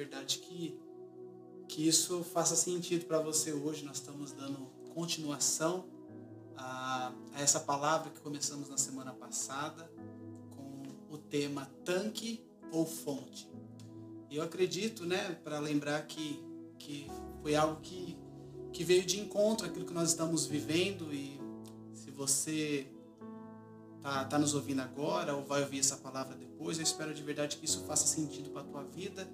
verdade que, que isso faça sentido para você hoje. Nós estamos dando continuação a, a essa palavra que começamos na semana passada com o tema tanque ou fonte. Eu acredito, né, para lembrar que, que foi algo que, que veio de encontro àquilo que nós estamos vivendo e se você tá, tá nos ouvindo agora ou vai ouvir essa palavra depois, eu espero de verdade que isso faça sentido para a tua vida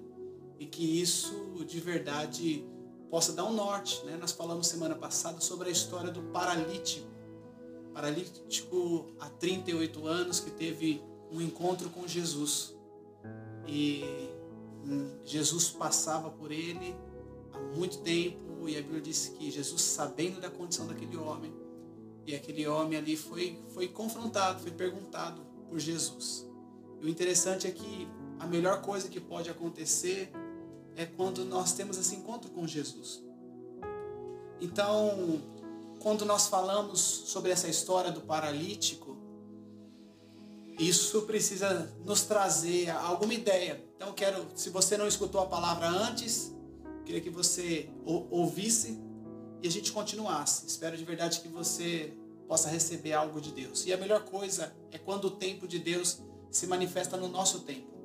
e que isso de verdade possa dar um norte. Né? Nós falamos semana passada sobre a história do paralítico. Paralítico há 38 anos que teve um encontro com Jesus. E Jesus passava por ele há muito tempo e a Bíblia diz que Jesus, sabendo da condição daquele homem, e aquele homem ali foi, foi confrontado, foi perguntado por Jesus. E o interessante é que a melhor coisa que pode acontecer é quando nós temos esse encontro com Jesus. Então, quando nós falamos sobre essa história do paralítico, isso precisa nos trazer alguma ideia. Então, quero, se você não escutou a palavra antes, queria que você ouvisse e a gente continuasse. Espero de verdade que você possa receber algo de Deus. E a melhor coisa é quando o tempo de Deus se manifesta no nosso tempo.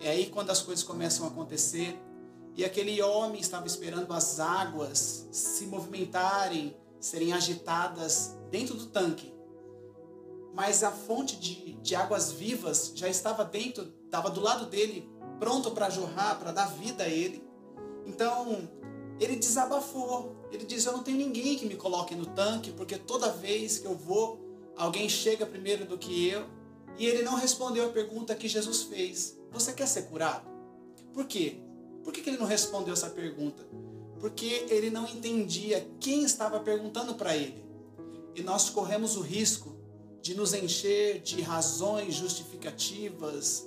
É aí quando as coisas começam a acontecer. E aquele homem estava esperando as águas se movimentarem, serem agitadas dentro do tanque. Mas a fonte de, de águas vivas já estava dentro, estava do lado dele, pronto para jorrar, para dar vida a ele. Então, ele desabafou. Ele diz: Eu não tenho ninguém que me coloque no tanque, porque toda vez que eu vou, alguém chega primeiro do que eu. E ele não respondeu a pergunta que Jesus fez: Você quer ser curado? Por quê? Por que ele não respondeu essa pergunta? Porque ele não entendia quem estava perguntando para ele. E nós corremos o risco de nos encher de razões justificativas,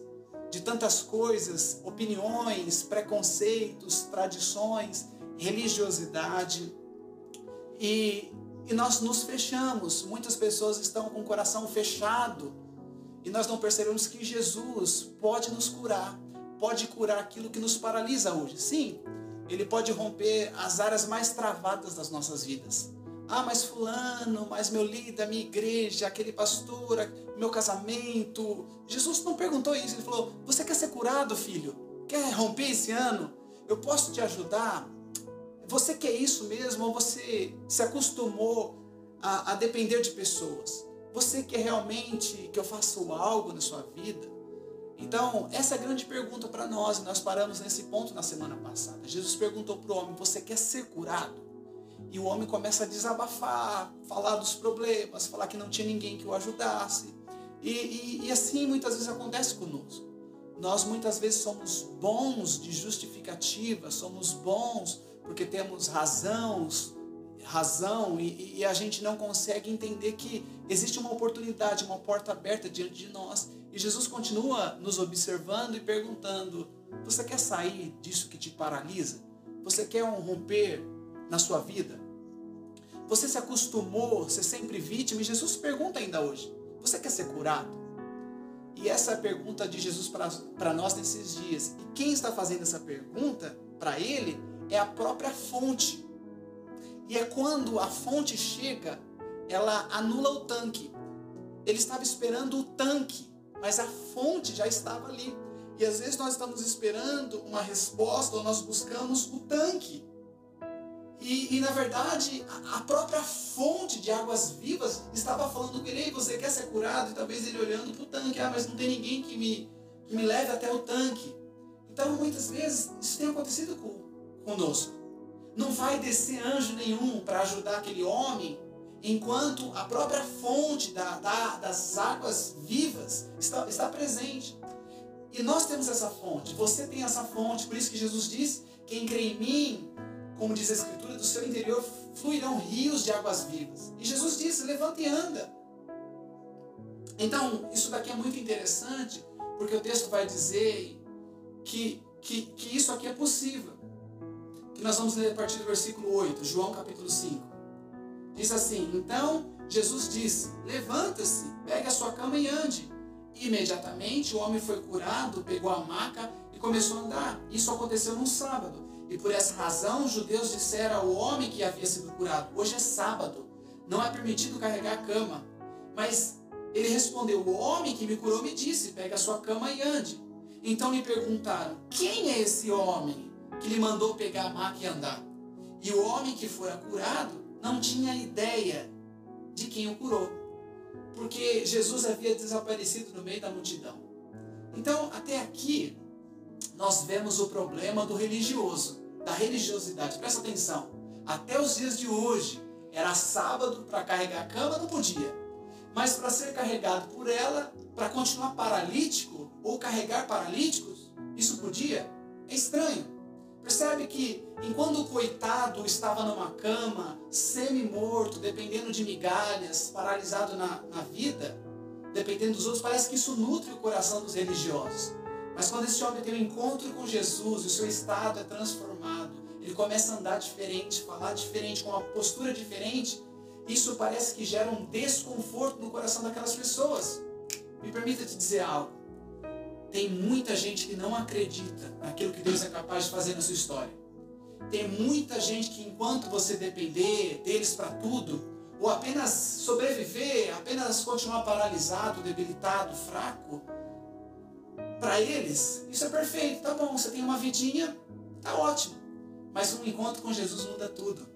de tantas coisas, opiniões, preconceitos, tradições religiosidade e, e nós nos fechamos. Muitas pessoas estão com o coração fechado e nós não percebemos que Jesus pode nos curar, pode curar aquilo que nos paralisa hoje. Sim, ele pode romper as áreas mais travadas das nossas vidas. Ah, mas fulano, mas meu líder, minha igreja, aquele pastor, meu casamento. Jesus não perguntou isso, ele falou: "Você quer ser curado, filho? Quer romper esse ano? Eu posso te ajudar?" Você quer isso mesmo ou você se acostumou a, a depender de pessoas? Você quer realmente que eu faça algo na sua vida? Então, essa é a grande pergunta para nós, e nós paramos nesse ponto na semana passada. Jesus perguntou para o homem: Você quer ser curado? E o homem começa a desabafar, falar dos problemas, falar que não tinha ninguém que o ajudasse. E, e, e assim muitas vezes acontece conosco. Nós muitas vezes somos bons de justificativa, somos bons porque temos razão, razão e, e, a gente não consegue entender que existe uma oportunidade, uma porta aberta diante de nós. E Jesus continua nos observando e perguntando: Você quer sair disso que te paralisa? Você quer um romper na sua vida? Você se acostumou a ser sempre vítima? E Jesus pergunta ainda hoje: Você quer ser curado? E essa é a pergunta de Jesus para nós nesses dias. E quem está fazendo essa pergunta para ele é a própria fonte. E é quando a fonte chega, ela anula o tanque. Ele estava esperando o tanque, mas a fonte já estava ali. E às vezes nós estamos esperando uma resposta, ou nós buscamos o tanque. E, e na verdade, a, própria fonte de águas vivas estava falando com ele: você quer ser curado? E talvez ele olhando para o tanque: Ah, mas não tem ninguém que me, que me leve até o tanque. Então, muitas vezes, isso tem acontecido com, conosco. Não vai descer anjo nenhum para ajudar aquele homem, enquanto a própria fonte da, da, das águas vivas está, está presente. E nós temos essa fonte, você tem essa fonte, por isso que Jesus diz: quem crê em mim, como diz a Escritura, do seu interior fluirão rios de águas vivas. E Jesus disse: levanta e anda. Então, isso daqui é muito interessante, porque o texto vai dizer que, que, que isso aqui é possível que nós vamos ler a partir do versículo 8, João capítulo 5. Diz assim: Então Jesus disse: Levanta-se, pegue a sua cama e ande. E imediatamente o homem foi curado, pegou a maca e começou a andar. Isso aconteceu num sábado. E por essa razão, os judeus disseram ao homem que havia sido curado: Hoje é sábado, não é permitido carregar a cama. Mas ele respondeu: O homem que me curou me disse: Pegue a sua cama e ande. Então me perguntaram: Quem é esse homem que lhe mandou pegar a maca e andar? E o homem que fora curado não tinha ideia de quem o curou, porque Jesus havia desaparecido no meio da multidão. Então, até aqui, nós vemos o problema do religioso, da religiosidade. Presta atenção. Até os dias de hoje, era sábado para carregar a cama, não podia. Mas para ser carregado por ela, para continuar paralítico ou carregar paralíticos, isso podia? É estranho. Percebe que enquanto o coitado estava numa cama, semi-morto, dependendo de migalhas, paralisado na, na vida, dependendo dos outros, parece que isso nutre o coração dos religiosos. Mas quando esse homem tem um encontro com Jesus, o seu estado é transformado, ele começa a andar diferente, falar diferente, com uma postura diferente, isso parece que gera um desconforto no coração daquelas pessoas. Me permita te dizer algo. Tem muita gente que não acredita naquilo que Deus é capaz de fazer na sua história. Tem muita gente que, enquanto você depender deles para tudo, ou apenas sobreviver, apenas continuar paralisado, debilitado, fraco, para eles, isso é perfeito, tá bom, você tem uma vidinha, tá ótimo. Mas um encontro com Jesus muda tudo.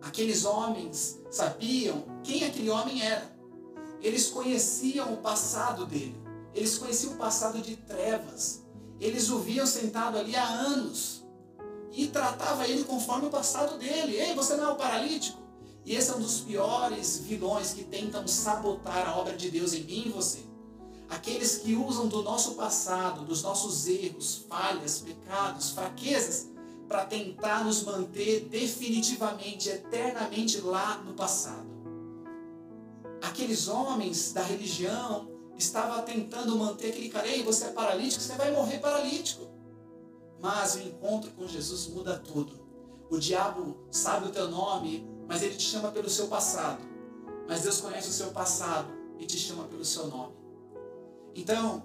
Aqueles homens sabiam quem aquele homem era. Eles conheciam o passado dele. Eles conheciam o passado de trevas. Eles o viam sentado ali há anos. E tratava ele conforme o passado dele. Ei, você não é o paralítico? E esse é um dos piores vilões que tentam sabotar a obra de Deus em mim e você. Aqueles que usam do nosso passado, dos nossos erros, falhas, pecados, fraquezas, para tentar nos manter definitivamente, eternamente lá no passado. Aqueles homens da religião estavam tentando manter aquele cara, ei, você é paralítico, você vai morrer paralítico. Mas o encontro com Jesus muda tudo. O diabo sabe o teu nome, mas ele te chama pelo seu passado. Mas Deus conhece o seu passado e te chama pelo seu nome. Então,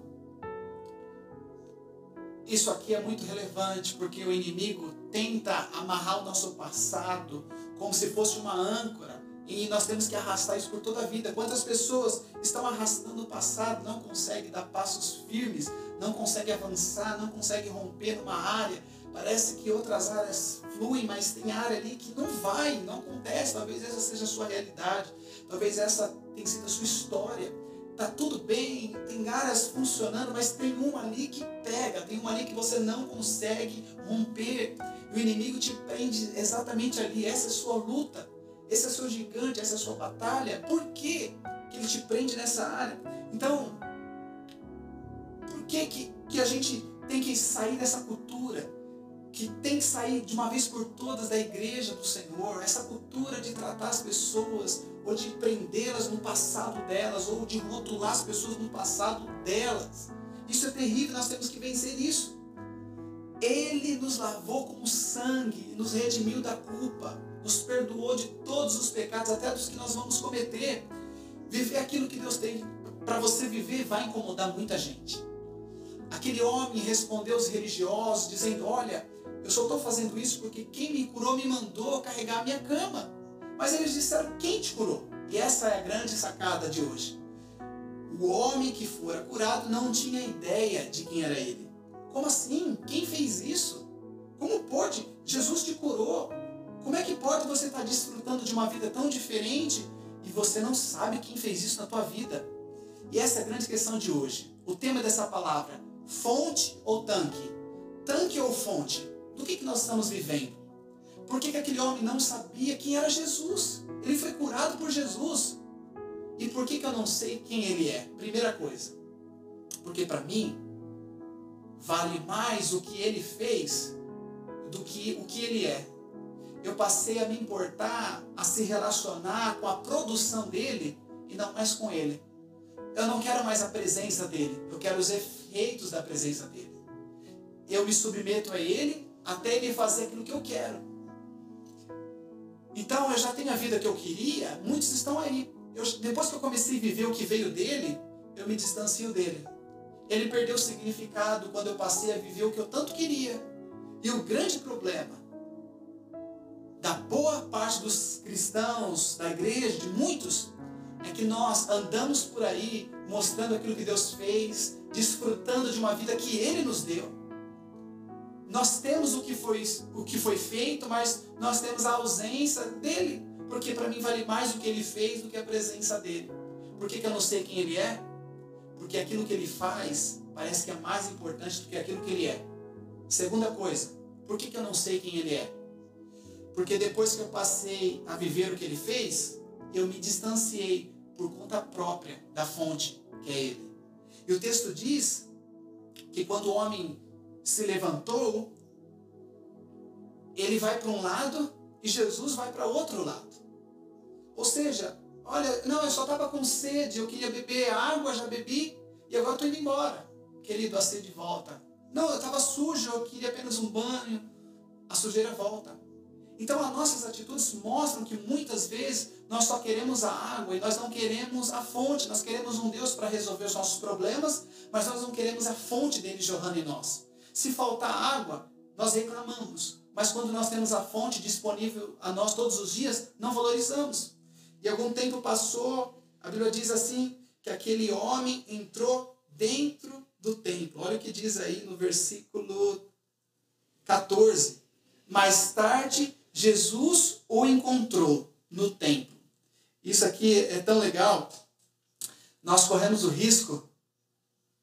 isso aqui é muito relevante porque o inimigo tenta amarrar o nosso passado como se fosse uma âncora e nós temos que arrastar isso por toda a vida. Quantas pessoas estão arrastando o passado, não conseguem dar passos firmes, não conseguem avançar, não conseguem romper numa área. Parece que outras áreas fluem, mas tem área ali que não vai, não acontece. Talvez essa seja a sua realidade, talvez essa tenha sido a sua história tá tudo bem, tem áreas funcionando, mas tem uma ali que pega, tem uma ali que você não consegue romper. E o inimigo te prende exatamente ali. Essa é a sua luta, esse é o seu gigante, essa é a sua batalha. Por que, que ele te prende nessa área? Então, por que, que, que a gente tem que sair dessa cultura? que tem que sair de uma vez por todas da igreja do Senhor, essa cultura de tratar as pessoas, ou de prendê-las no passado delas, ou de rotular as pessoas no passado delas. Isso é terrível, nós temos que vencer isso. Ele nos lavou com sangue, nos redimiu da culpa, nos perdoou de todos os pecados, até dos que nós vamos cometer. Viver aquilo que Deus tem para você viver vai incomodar muita gente. Aquele homem respondeu aos religiosos, dizendo: Olha, eu só estou fazendo isso porque quem me curou me mandou carregar a minha cama. Mas eles disseram: Quem te curou? E essa é a grande sacada de hoje. O homem que fora curado não tinha ideia de quem era ele. Como assim? Quem fez isso? Como pode? Jesus te curou. Como é que pode você estar desfrutando de uma vida tão diferente e você não sabe quem fez isso na tua vida? E essa é a grande questão de hoje. O tema dessa palavra: fonte ou tanque? Tanque ou fonte? do que, que nós estamos vivendo? Por que, que aquele homem não sabia quem era Jesus? Ele foi curado por Jesus. E por que, que eu não sei quem ele é? Primeira coisa, porque para mim vale mais o que ele fez do que o que ele é. Eu passei a me importar, a se relacionar com a produção dele e não mais com ele. Eu não quero mais a presença dele, eu quero os efeitos da presença dele. Eu me submeto a ele até ele fazer aquilo que eu quero. Então eu já tenho a vida que eu queria, muitos estão aí. Eu, depois que eu comecei a viver o que veio dele, eu me distancio dele. ele perdeu o significado quando eu passei a viver o que eu tanto queria. E o grande problema da boa parte dos cristãos, da igreja, de muitos, é que nós andamos por aí mostrando aquilo que Deus fez, desfrutando de uma vida que Ele nos deu. Nós temos o que foi, o que foi feito, mas nós temos a ausência dele. Porque para mim vale mais o que ele fez do que a presença dele. Por que, que eu não sei quem ele é? Porque aquilo que ele faz parece que é mais importante do que aquilo que ele é. Segunda coisa, por que, que eu não sei quem ele é? Porque depois que eu passei a viver o que ele fez, eu me distanciei por conta própria da fonte, que é ele. E o texto diz que quando o homem se levantou, ele vai para um lado e Jesus vai para outro lado. Ou seja, olha, não, eu só estava com sede, eu queria beber água, já bebi, e agora estou indo embora. Querido, a sede volta. Não, eu estava sujo, eu queria apenas um banho. A sujeira volta. Então, as nossas atitudes mostram que muitas vezes nós só queremos a água e nós não queremos a fonte. Nós queremos um Deus para resolver os nossos problemas, mas nós não queremos a fonte dele jorrando em nós. Se faltar água, nós reclamamos. Mas quando nós temos a fonte disponível a nós todos os dias, não valorizamos. E algum tempo passou, a Bíblia diz assim, que aquele homem entrou dentro do templo. Olha o que diz aí no versículo 14. Mais tarde, Jesus o encontrou no templo. Isso aqui é tão legal. Nós corremos o risco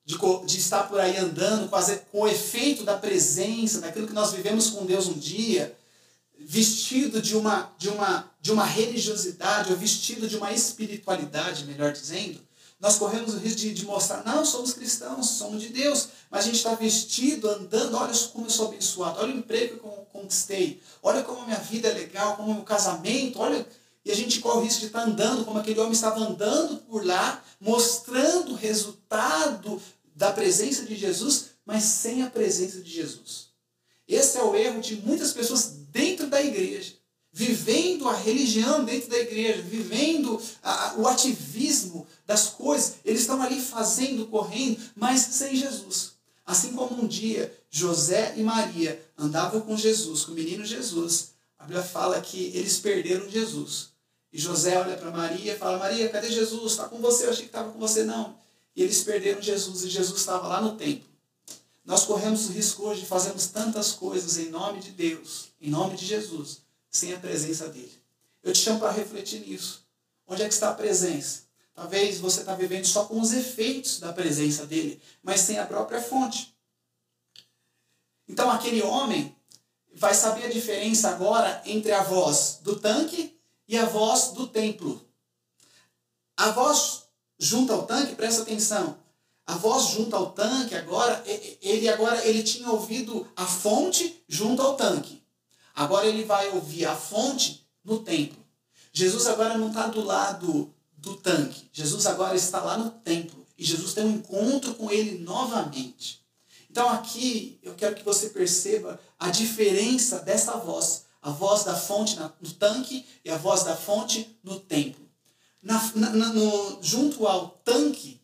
de, de estar por aí andando com o efeito da presença, daquilo que nós vivemos com Deus um dia, vestido de uma, de uma, de uma religiosidade, ou vestido de uma espiritualidade, melhor dizendo, nós corremos o risco de, de mostrar, não, somos cristãos, somos de Deus, mas a gente está vestido, andando, olha como eu sou abençoado, olha o emprego que eu conquistei, olha como a minha vida é legal, como o meu casamento, olha. E a gente corre o risco de estar tá andando como aquele homem estava andando por lá, mostrando o resultado da presença de Jesus, mas sem a presença de Jesus. Esse é o erro de muitas pessoas dentro da igreja, vivendo a religião dentro da igreja, vivendo a, o ativismo das coisas. Eles estão ali fazendo, correndo, mas sem Jesus. Assim como um dia José e Maria andavam com Jesus, com o menino Jesus, a Bíblia fala que eles perderam Jesus. E José olha para Maria e fala: Maria, cadê Jesus? Está com você? Eu achei que estava com você. Não. E eles perderam Jesus e Jesus estava lá no templo. Nós corremos o risco hoje de fazermos tantas coisas em nome de Deus, em nome de Jesus, sem a presença dele. Eu te chamo para refletir nisso. Onde é que está a presença? Talvez você está vivendo só com os efeitos da presença dele, mas sem a própria fonte. Então aquele homem vai saber a diferença agora entre a voz do tanque e a voz do templo. A voz junto ao tanque, presta atenção. A voz junto ao tanque, agora, ele agora ele tinha ouvido a fonte junto ao tanque. Agora ele vai ouvir a fonte no templo. Jesus agora não está do lado do tanque. Jesus agora está lá no templo. E Jesus tem um encontro com ele novamente. Então aqui eu quero que você perceba a diferença dessa voz. A voz da fonte no tanque e a voz da fonte no templo. Na, na, no, junto ao tanque,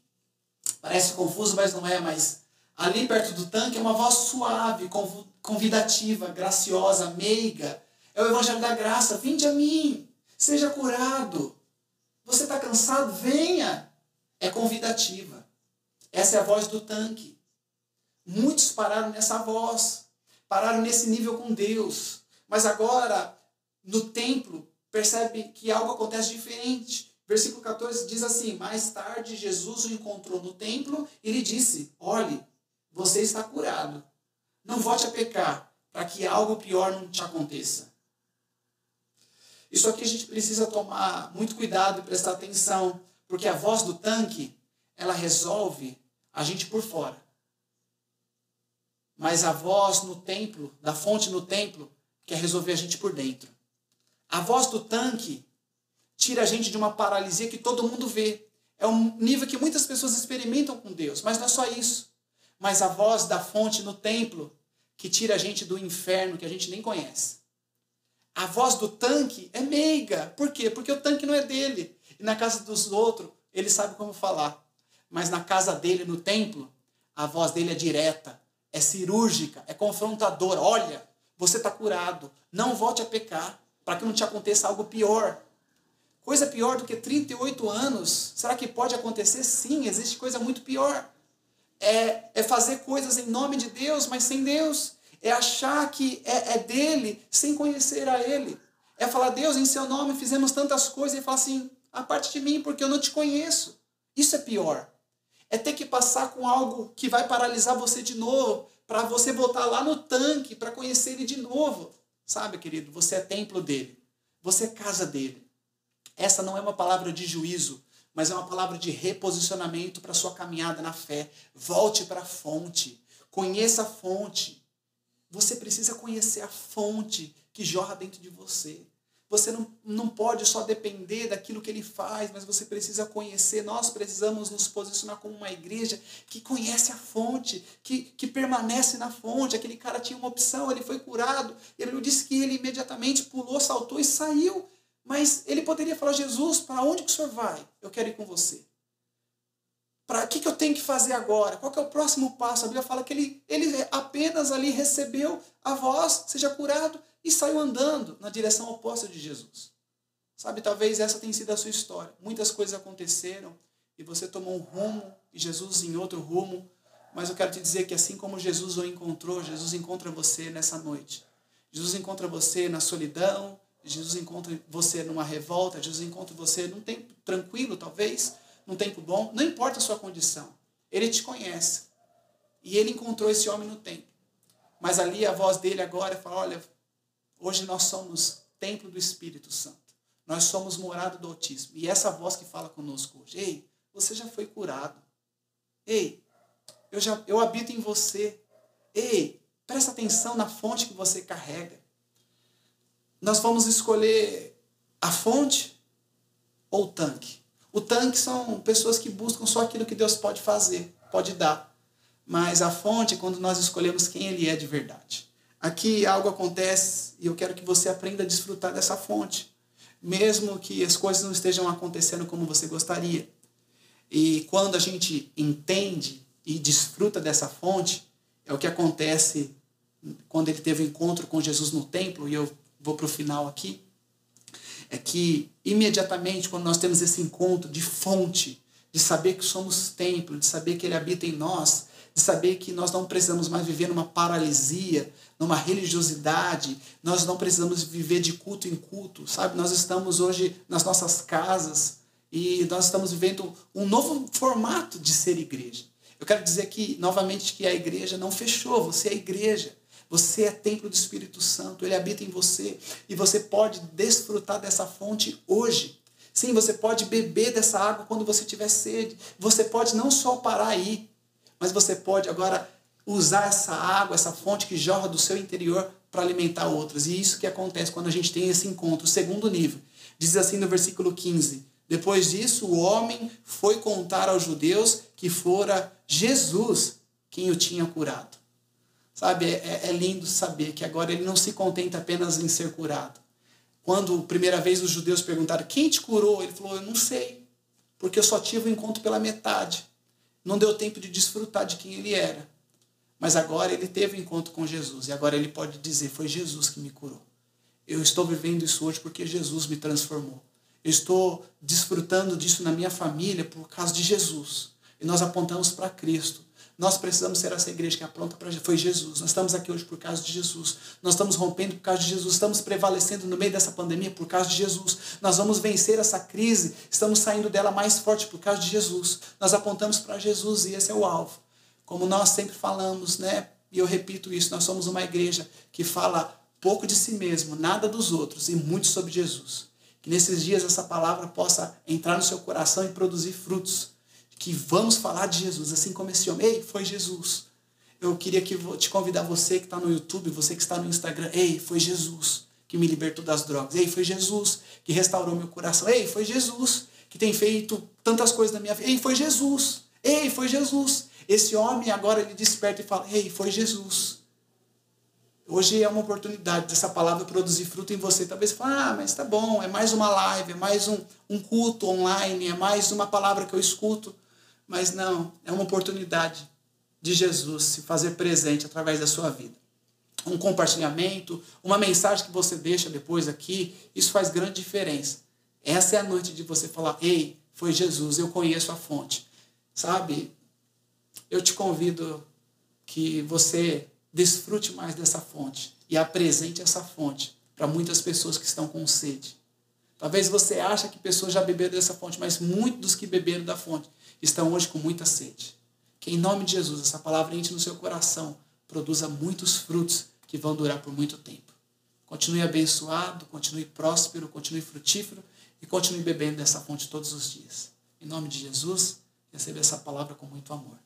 parece confuso, mas não é, mas ali perto do tanque é uma voz suave, convidativa, graciosa, meiga. É o evangelho da graça. Vinde a mim, seja curado. Você está cansado? Venha. É convidativa. Essa é a voz do tanque. Muitos pararam nessa voz, pararam nesse nível com Deus. Mas agora, no templo, percebe que algo acontece diferente. Versículo 14 diz assim: Mais tarde, Jesus o encontrou no templo e lhe disse: Olhe, você está curado. Não volte a pecar, para que algo pior não te aconteça. Isso aqui a gente precisa tomar muito cuidado e prestar atenção, porque a voz do tanque, ela resolve a gente por fora. Mas a voz no templo, da fonte no templo, quer resolver a gente por dentro. A voz do tanque tira a gente de uma paralisia que todo mundo vê. É um nível que muitas pessoas experimentam com Deus, mas não é só isso. Mas a voz da fonte no templo que tira a gente do inferno que a gente nem conhece. A voz do tanque é meiga. Por quê? Porque o tanque não é dele. E na casa dos outros, ele sabe como falar. Mas na casa dele, no templo, A voz dele é direta, é cirúrgica, é confrontadora. Olha, você está curado. Não volte a pecar para que não te aconteça algo pior. Coisa pior do que 38 anos. Será que pode acontecer? Sim, existe coisa muito pior. É, é fazer coisas em nome de Deus, mas sem Deus. É achar que é, é dele sem conhecer a ele. É falar, Deus, em seu nome fizemos tantas coisas, e falar assim, a parte de mim, porque eu não te conheço. Isso é pior. É ter que passar com algo que vai paralisar você de novo, para você voltar lá no tanque, para conhecer ele de novo. Sabe, querido, você é templo dele. Você é casa dele. Essa não é uma palavra de juízo, mas é uma palavra de reposicionamento para sua caminhada na fé. Volte para a fonte. Conheça a fonte. Você precisa conhecer a fonte que jorra dentro de você. Você não, não pode só depender daquilo que ele faz, mas você precisa conhecer. Nós precisamos nos posicionar como uma igreja que conhece a fonte, que, que permanece na fonte. Aquele cara tinha uma opção, ele foi curado. Ele disse que ele imediatamente pulou, saltou e saiu. Mas ele poderia falar: Jesus, para onde que o senhor vai? Eu quero ir com você. Para que, que eu tenho que fazer agora? Qual que é o próximo passo? A Bíblia fala que ele, ele apenas ali recebeu a voz, seja curado, e saiu andando na direção oposta de Jesus. Sabe, talvez essa tenha sido a sua história. Muitas coisas aconteceram e você tomou um rumo e Jesus em outro rumo. Mas eu quero te dizer que assim como Jesus o encontrou, Jesus encontra você nessa noite. Jesus encontra você na solidão, Jesus encontra você numa revolta, Jesus encontra você num tempo tranquilo, talvez, num tempo bom. Não importa a sua condição. Ele te conhece. E ele encontrou esse homem no tempo. Mas ali a voz dele agora fala: olha, Hoje nós somos templo do Espírito Santo. Nós somos morada do autismo. E essa voz que fala conosco hoje, ei, você já foi curado. Ei, eu já eu habito em você. Ei, presta atenção na fonte que você carrega. Nós vamos escolher a fonte ou o tanque. O tanque são pessoas que buscam só aquilo que Deus pode fazer, pode dar. Mas a fonte é quando nós escolhemos quem Ele é de verdade. Aqui algo acontece e eu quero que você aprenda a desfrutar dessa fonte, mesmo que as coisas não estejam acontecendo como você gostaria. E quando a gente entende e desfruta dessa fonte, é o que acontece quando ele teve o encontro com Jesus no templo, e eu vou para o final aqui, é que imediatamente quando nós temos esse encontro de fonte, de saber que somos templo, de saber que ele habita em nós, de saber que nós não precisamos mais viver numa paralisia, numa religiosidade, nós não precisamos viver de culto em culto, sabe? Nós estamos hoje nas nossas casas e nós estamos vivendo um novo formato de ser igreja. Eu quero dizer aqui, novamente, que a igreja não fechou, você é igreja. Você é templo do Espírito Santo, ele habita em você e você pode desfrutar dessa fonte hoje. Sim, você pode beber dessa água quando você tiver sede. Você pode não só parar aí, mas você pode agora usar essa água, essa fonte que jorra do seu interior para alimentar outros. E isso que acontece quando a gente tem esse encontro. O segundo nível diz assim no versículo 15: Depois disso, o homem foi contar aos judeus que fora Jesus quem o tinha curado. Sabe, é, é lindo saber que agora ele não se contenta apenas em ser curado. Quando, primeira vez, os judeus perguntaram: Quem te curou? Ele falou: Eu não sei, porque eu só tive o encontro pela metade. Não deu tempo de desfrutar de quem ele era. Mas agora ele teve um encontro com Jesus e agora ele pode dizer: Foi Jesus que me curou. Eu estou vivendo isso hoje porque Jesus me transformou. Eu estou desfrutando disso na minha família por causa de Jesus. E nós apontamos para Cristo. Nós precisamos ser essa igreja que apronta para foi Jesus. Nós estamos aqui hoje por causa de Jesus. Nós estamos rompendo por causa de Jesus. Estamos prevalecendo no meio dessa pandemia por causa de Jesus. Nós vamos vencer essa crise. Estamos saindo dela mais forte por causa de Jesus. Nós apontamos para Jesus e esse é o alvo. Como nós sempre falamos, né? E eu repito isso, nós somos uma igreja que fala pouco de si mesmo, nada dos outros e muito sobre Jesus. Que nesses dias essa palavra possa entrar no seu coração e produzir frutos. Que vamos falar de Jesus, assim como esse homem. Ei, foi Jesus. Eu queria que te convidar você que está no YouTube, você que está no Instagram. Ei, foi Jesus que me libertou das drogas. Ei, foi Jesus que restaurou meu coração. Ei, foi Jesus que tem feito tantas coisas na minha vida. Ei, foi Jesus. Ei, foi Jesus. Esse homem agora ele desperta e fala: Ei, foi Jesus. Hoje é uma oportunidade dessa palavra produzir fruto em você. Talvez você fale, ah, mas tá bom, é mais uma live, é mais um, um culto online, é mais uma palavra que eu escuto. Mas não, é uma oportunidade de Jesus se fazer presente através da sua vida. Um compartilhamento, uma mensagem que você deixa depois aqui, isso faz grande diferença. Essa é a noite de você falar: Ei, foi Jesus, eu conheço a fonte. Sabe? Eu te convido que você desfrute mais dessa fonte e apresente essa fonte para muitas pessoas que estão com sede. Talvez você ache que pessoas já beberam dessa fonte, mas muitos dos que beberam da fonte estão hoje com muita sede. Que em nome de Jesus, essa palavra entre no seu coração, produza muitos frutos que vão durar por muito tempo. Continue abençoado, continue próspero, continue frutífero e continue bebendo dessa fonte todos os dias. Em nome de Jesus, receba essa palavra com muito amor.